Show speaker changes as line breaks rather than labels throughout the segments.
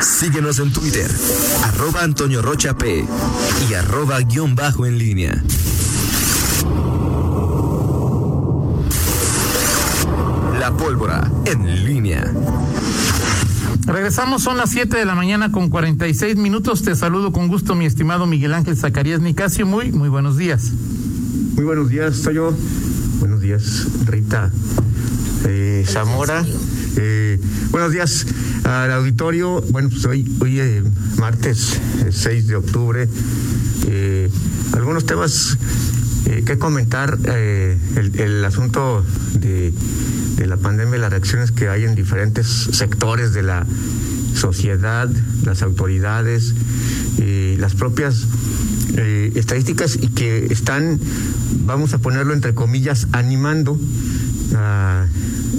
Síguenos en Twitter, arroba Antonio Rocha P y arroba guion bajo en línea. La pólvora en línea.
Regresamos, son las 7 de la mañana con 46 minutos. Te saludo con gusto, mi estimado Miguel Ángel Zacarías Nicasio. Muy, muy buenos días.
Muy buenos días, soy yo. Buenos días, Rita eh, Zamora. Eh, buenos días al auditorio. Bueno, pues hoy, hoy eh, martes 6 de octubre. Eh, algunos temas eh, que comentar. Eh, el, asunto de la pandemia las reacciones que hay en diferentes sectores de la sociedad, las autoridades, eh, las propias eh, estadísticas y que están, vamos a ponerlo entre comillas, animando a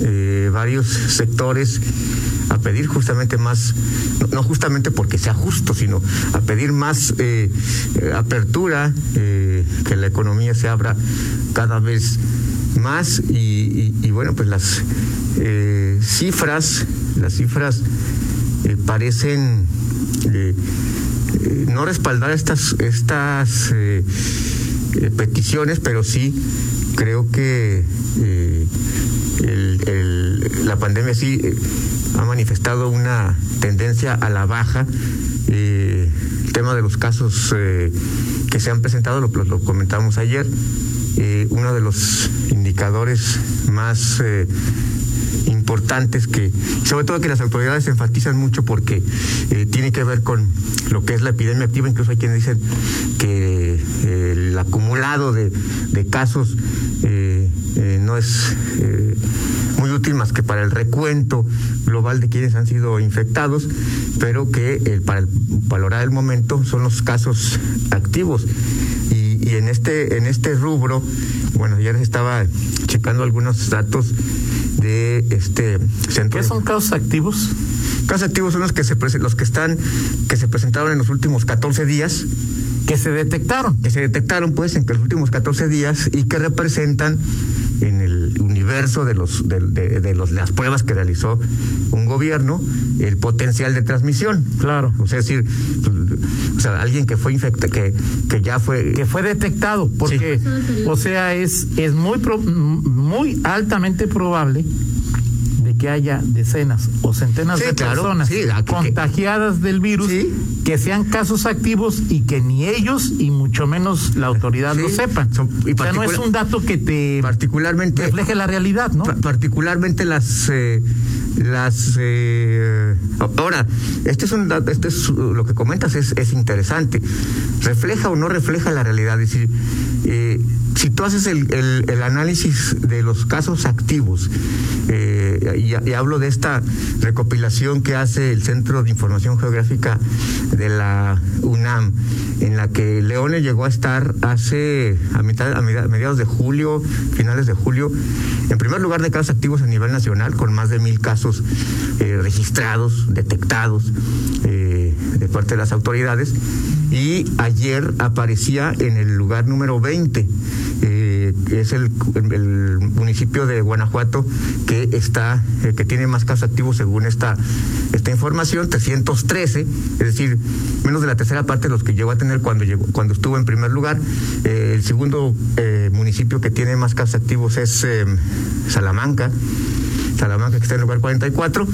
eh, varios sectores a pedir justamente más, no, justamente porque sea justo, sino a pedir más eh, apertura, eh, que la economía se abra cada vez más y, bueno, pues las eh, cifras, las cifras eh, parecen eh, no respaldar estas, estas peticiones, pero sí creo que la pandemia sí ha manifestado una tendencia a la baja. el tema de los casos que se han presentado, lo, lo comentamos ayer, eh, uno de los indicadores más eh, importantes que, sobre todo que las autoridades enfatizan mucho porque eh, tiene que ver con lo que es la epidemia activa, incluso hay quienes dicen que el acumulado de casos no es muy útil más que para el recuento global de quienes han sido infectados, pero que el, para el, valorar el momento son los casos activos. Y en este en este rubro bueno ya les estaba checando algunos datos de este
centro ¿Qué son casos activos
casos activos son los que se los que están que se presentaron en los últimos 14 días.
Que se detectaron.
Que se detectaron pues en los últimos 14 días y que representan en el universo de los de, de, de los las pruebas que realizó un gobierno el potencial de transmisión
claro
o sea es decir o sea alguien que fue infectado que que ya fue
que fue detectado porque sí. o sea es es muy pro, muy altamente probable que haya decenas o centenas
sí,
de
claro,
personas
sí, la, que,
contagiadas
que,
del virus que sean casos activos y que ni ellos y mucho menos la autoridad lo sepan.
Son,
y o sea, no es un dato que te
particularmente
refleje la realidad, ¿no?
Particularmente las eh, las eh, ahora este es un este es lo que comentas es, es interesante. Refleja o no refleja la realidad es decir eh, si tú haces el, el, análisis de los casos activos eh, y, y, hablo de esta recopilación que hace el Centro de Información Geográfica de la UNAM en la que Leone llegó a estar hace a mitad a mediados de julio finales de julio en primer lugar de casos activos a nivel nacional con más de mil casos eh, registrados detectados eh, de parte de las autoridades. Y ayer aparecía en el lugar número 20 eh, es el, municipio de Guanajuato que está eh, que tiene más casos activos según esta esta información 313 es decir menos de la tercera parte de los que llegó a tener cuando llegó cuando estuvo en primer lugar. Eh, el segundo eh, municipio que tiene más casos activos es eh, Salamanca Salamanca que está en el lugar 44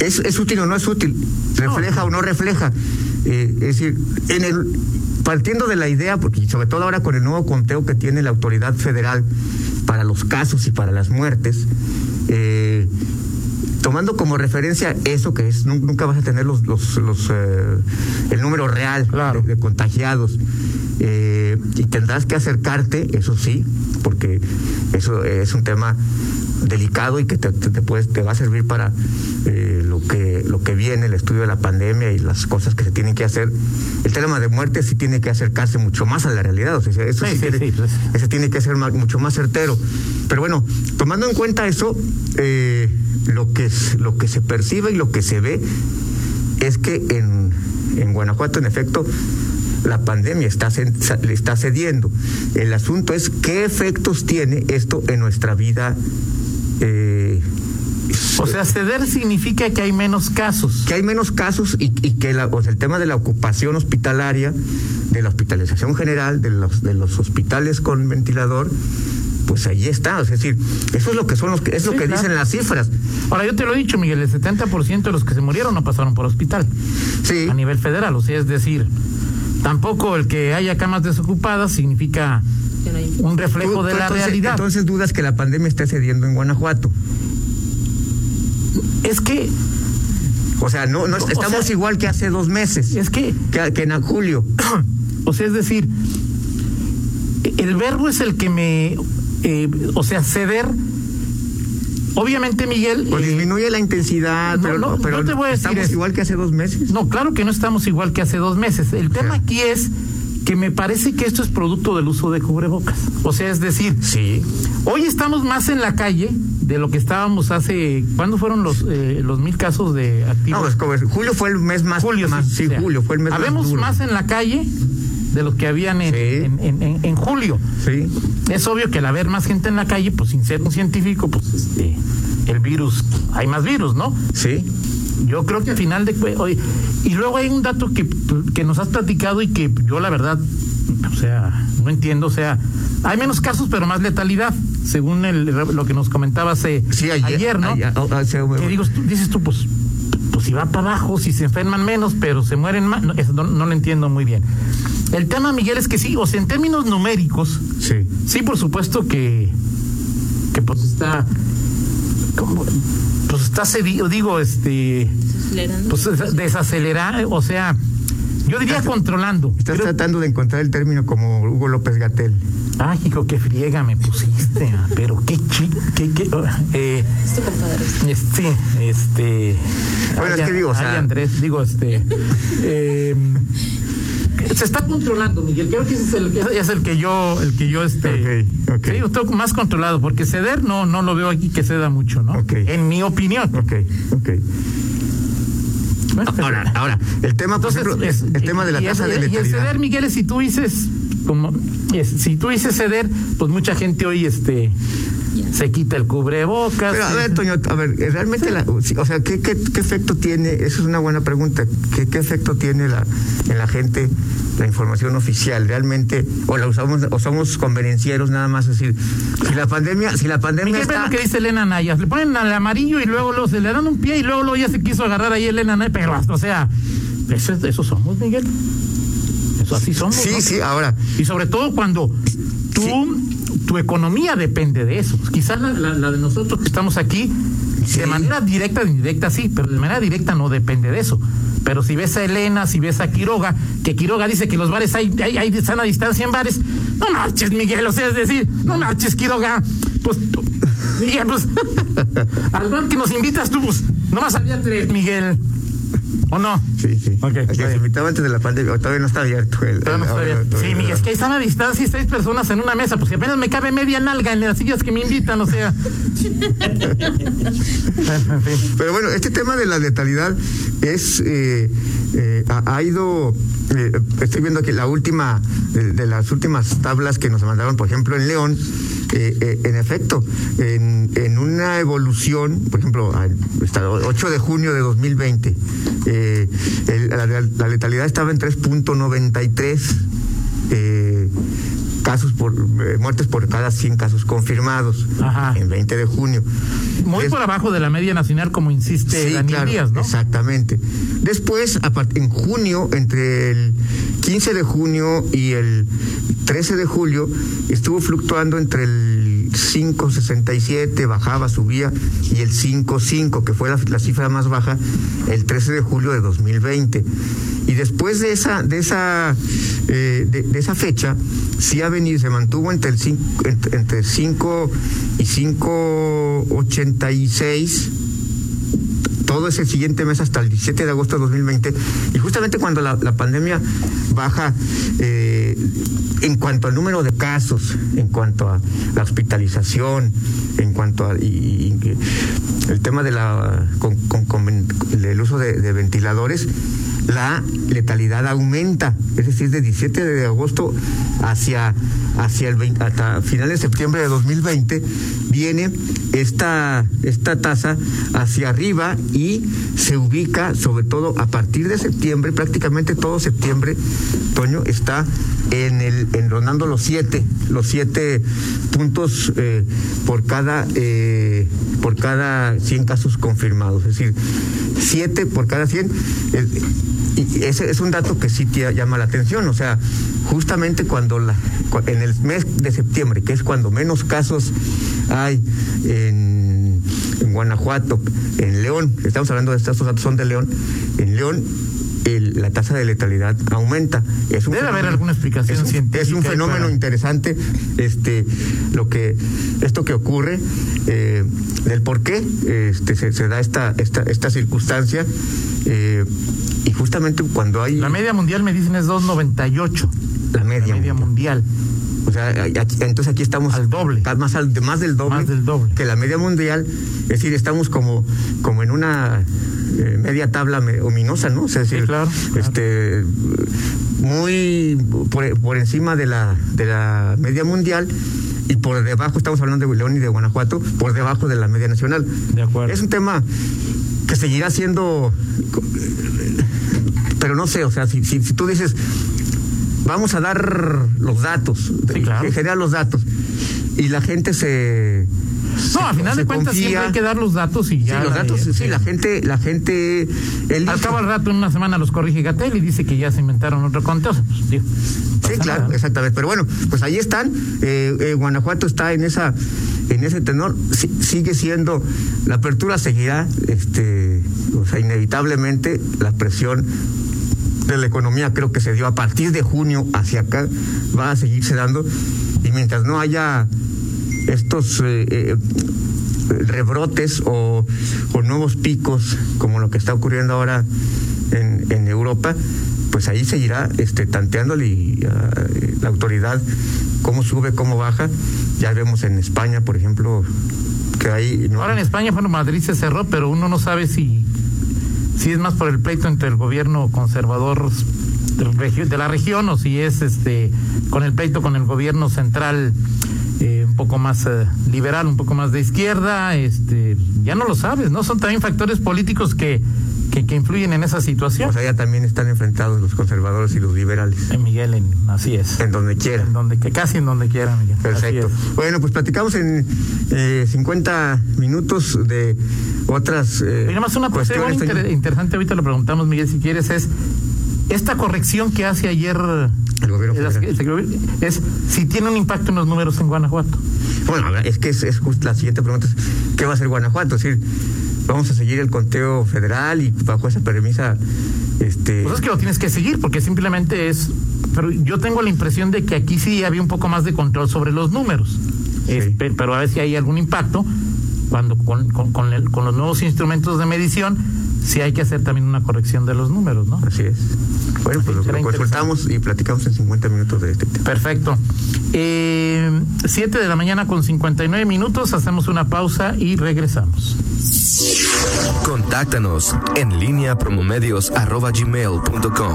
es, es útil o no es útil refleja no. o no refleja es decir en el partiendo de la idea, porque sobre todo ahora con el nuevo conteo que tiene la autoridad federal para los casos y para las muertes, eh, tomando como referencia eso que es, nunca vas a tener los, los, los eh, el número real
claro.
de, de, contagiados. Eh, y tendrás que acercarte, eso sí, porque eso es un tema delicado y que te, te, te, puedes, te va a servir para eh, que, lo que viene, el estudio de la pandemia y las cosas que se tienen que hacer. El tema de muerte sí tiene que acercarse mucho más a la realidad, o sea, eso
sí,
sí,
sí,
tiene,
sí pues.
ese tiene que ser más, mucho más certero. Pero bueno, tomando en cuenta eso, eh, lo, que lo que se percibe y lo que se ve es que en, en Guanajuato, en efecto, la pandemia está, le está cediendo. El asunto es qué efectos tiene esto en nuestra vida
O sea, ceder significa que hay menos casos.
Que hay menos casos y, que el tema de la ocupación hospitalaria, de la hospitalización general, de los, de los hospitales con ventilador, pues ahí está. Es decir, eso es lo que son los es lo que dicen las cifras.
Ahora, yo te lo he dicho, Miguel, el 70% de los que se murieron no pasaron por hospital.
Sí.
A nivel federal, o sea, es decir, tampoco el que haya camas desocupadas significa un reflejo de la realidad.
Entonces dudas que la pandemia esté cediendo en Guanajuato.
Es que
o sea, no, no estamos igual que hace dos meses.
Es que,
que, en julio.
O sea, es decir, el verbo es el que me, eh, o sea, ceder. Obviamente, Miguel.
Pues disminuye la intensidad, pero, no, pero te voy a decir estamos igual que hace dos meses.
No, claro que no estamos igual que hace dos meses. El tema aquí es que me parece que esto es producto del uso de cubrebocas. O sea, es decir,
sí.
hoy estamos más en la calle de lo que estábamos hace. ¿Cuándo fueron los eh, los mil casos de activos?
No, julio fue el mes más.
Julio,
más, sí, julio fue el mes
Habemos más, en la calle de los que habían en, en, en, julio.
Sí.
Es obvio que al haber más gente en la calle, pues sin ser un científico, pues este, el virus, hay más virus, ¿no?
Sí.
Yo creo que al final de hoy y luego hay un dato que, que nos has platicado y que yo la verdad, o sea, no entiendo, o sea, hay menos casos pero más letalidad, según el, lo que nos comentabas eh, ayer, ¿no? Oh, que digo, dices tú, pues, pues si va para abajo, si se enferman menos, pero se mueren más, no, eso no, lo entiendo muy bien. El tema, Miguel, es que sí, o sea, en términos numéricos,
sí,
sí por supuesto que, que pues está pues está cedido, digo, este, pues desacelerar, o sea, yo diría controlando.
Estás tratando de encontrar el término como Hugo López Gatel.
Ay, hijo, qué friega me pusiste, ah, pero qué chico, qué, qué, eh, este, este,
bueno, es que digo, o sea,
Andrés, digo, este, eh, se está controlando, Miguel. Creo que ese es el, es el que yo, el que yo este,
okay,
okay. más controlado, porque ceder no, no lo veo aquí que ceda mucho, ¿no? En mi opinión.
Ok, ok. ahora, ahora, el tema, por ejemplo, es, el tema de la tasa de letalidad.
Y el ceder, Miguel, es si tú dices, como, si tú dices ceder, pues mucha gente hoy, este, se quita el cubrebocas.
Pero a ver, Toño, a ver, realmente, la, o sea, ¿qué, qué, qué efecto tiene? Esa es una buena pregunta. ¿Qué, qué efecto tiene la, en la gente la información oficial? Realmente, o la usamos, o somos convenencieros nada más, es decir, si la pandemia, si la pandemia
está... lo que dice Elena Naya? Le ponen al amarillo y luego, lo, se le dan un pie y luego, luego ya se quiso agarrar ahí Elena Naya, pero, o sea, eso, eso somos, Miguel. Eso así somos.
Sí, sí, ahora.
Y sobre todo cuando tú tu economía depende de eso. Quizás la, de nosotros que estamos aquí, de manera directa o indirecta sí, pero de manera directa no depende de eso. Pero si ves a Elena, si ves a Quiroga, que Quiroga dice que los bares hay, hay, hay sana distancia en bares, no marches, Miguel, o sea, es decir, no marches, Quiroga, pues, Miguel, pues, al bar que nos invitas tú, pues, nomás había tres, Miguel. ¿O no?
Sí, sí.
Okay,
se invitaba antes de la pandemia, todavía no está abierto. El,
no está abierto. Sí, Miguel, es que ahí están a distancia seis personas en una mesa, pues si apenas me cabe media nalga en las sillas que me invitan, o sea.
Pero bueno, este tema de la letalidad es, eh, eh, ha, ido, eh, estoy viendo aquí la última, de, las últimas tablas que nos mandaron, por ejemplo, en León, en efecto, en, en, una evolución, por ejemplo, 8 de junio de 2020, eh, la, letalidad estaba en 3.93 eh, casos por eh, muertes por cada 100 casos confirmados en 20 de junio.
Muy por abajo de la media nacional, como insiste Daniel Díaz, ¿no?
Exactamente. Después, en junio, entre el 15 de junio y el 13 de julio, estuvo fluctuando entre el 5.67, bajaba, subía, y el 5.5, que fue la, cifra más baja, el 13 de julio de 2020. Y después de esa, de esa, eh, de, esa fecha, sí ha venido, se mantuvo entre el 5, entre, 5 y 5.86 todo ese siguiente mes hasta el 17 de agosto de 2020 y justamente cuando la, pandemia baja eh, en cuanto al número de casos, en cuanto a la hospitalización, en cuanto a el tema de la con, el uso de, ventiladores, la letalidad aumenta, es decir, de 17 de agosto hacia, hacia el 20, hasta finales de septiembre de 2020 viene esta, esta tasa hacia arriba y se ubica sobre todo a partir de septiembre, prácticamente todo septiembre, Toño, está en el en rondando los siete, los siete puntos eh, por cada eh, por cada 100 casos confirmados, es decir, siete por cada 100. y ese es un dato que sí te llama la atención, o sea, justamente cuando la, en el mes de septiembre, que es cuando menos casos hay en, en Guanajuato, en León, estamos hablando de estos datos son de León, en León el, la tasa de letalidad aumenta.
Es un Debe haber alguna explicación
es un,
científica.
Es un fenómeno para... interesante este, lo que, esto que ocurre, eh, del por qué este, se, se, da esta, esta, esta circunstancia. Eh, y justamente cuando hay...
La media mundial me dicen es 298.
La media,
la media mundial. mundial.
O sea, aquí, entonces aquí estamos
al doble,
más, al, más del doble,
más del doble
que la media mundial. Es decir, estamos como, como en una eh, media tabla ominosa, ¿no? O sea, es decir,
sí, claro,
este, muy por, por encima de la, de la media mundial y por debajo, estamos hablando de León y de Guanajuato, por debajo de la media nacional.
De acuerdo.
Es un tema que seguirá siendo, pero no sé, o sea, si, si, si tú dices, vamos a dar los datos,
sí, claro.
generar los datos, y la gente se
no, a final de cuentas confía. siempre hay que dar los datos y ya.
Sí, los datos, sí, la gente, la gente.
El... Al cabo al rato, en una semana los corrige Gatel y dice que ya se inventaron otro conteo. Pues, digo,
sí, claro, nada. exactamente. Pero bueno, pues ahí están. Eh, eh, Guanajuato está en esa, en ese tenor. Sigue siendo, la apertura seguirá, este, o sea, inevitablemente la presión de la economía creo que se dio a partir de junio hacia acá, va a seguirse dando. Y mientras no haya estos eh, eh, rebrotes o, nuevos picos, como lo que está ocurriendo ahora en, Europa, pues ahí seguirá este, tanteándole uh, la autoridad cómo sube, cómo baja. Ya vemos en España, por ejemplo, que.
No... Ahora en España, bueno, Madrid se cerró, pero uno no sabe si, si es más por el pleito entre el gobierno conservador de la región o si es este con el pleito con el gobierno central eh, un poco más eh, liberal, un poco más de izquierda, este, ya no lo sabes, ¿no? Son también factores políticos que, que, que influyen en esa situación.
Sea, ya también están enfrentados los conservadores y los liberales.
En Miguel, en, así es.
En donde quiera.
En donde, que casi en donde quiera, Miguel.
Perfecto. Bueno, pues platicamos en eh, 50 minutos de otras. Eh,
Mira, más una cuestión inter interesante, ahorita lo preguntamos, Miguel, si quieres, es esta corrección que hace ayer es, si tiene un impacto en los números en Guanajuato.
Bueno, es que es, es la siguiente pregunta es, ¿qué va a hacer Guanajuato? Es decir, vamos a seguir el conteo federal y bajo esa premisa este
pues es que lo tienes que seguir porque simplemente es pero yo tengo la impresión de que aquí sí había un poco más de control sobre los números. Sí. Pero a ver si hay algún impacto cuando con, con, con, el, con los nuevos instrumentos de medición sí hay que hacer también una corrección de los números, ¿no?
Así es. Bueno, pues lo, lo consultamos y platicamos en 50 minutos de este tema.
Perfecto. Eh, 7 de la mañana con 59 minutos, hacemos una pausa y regresamos.
Contáctanos en línea promomedios arroba gmail.com.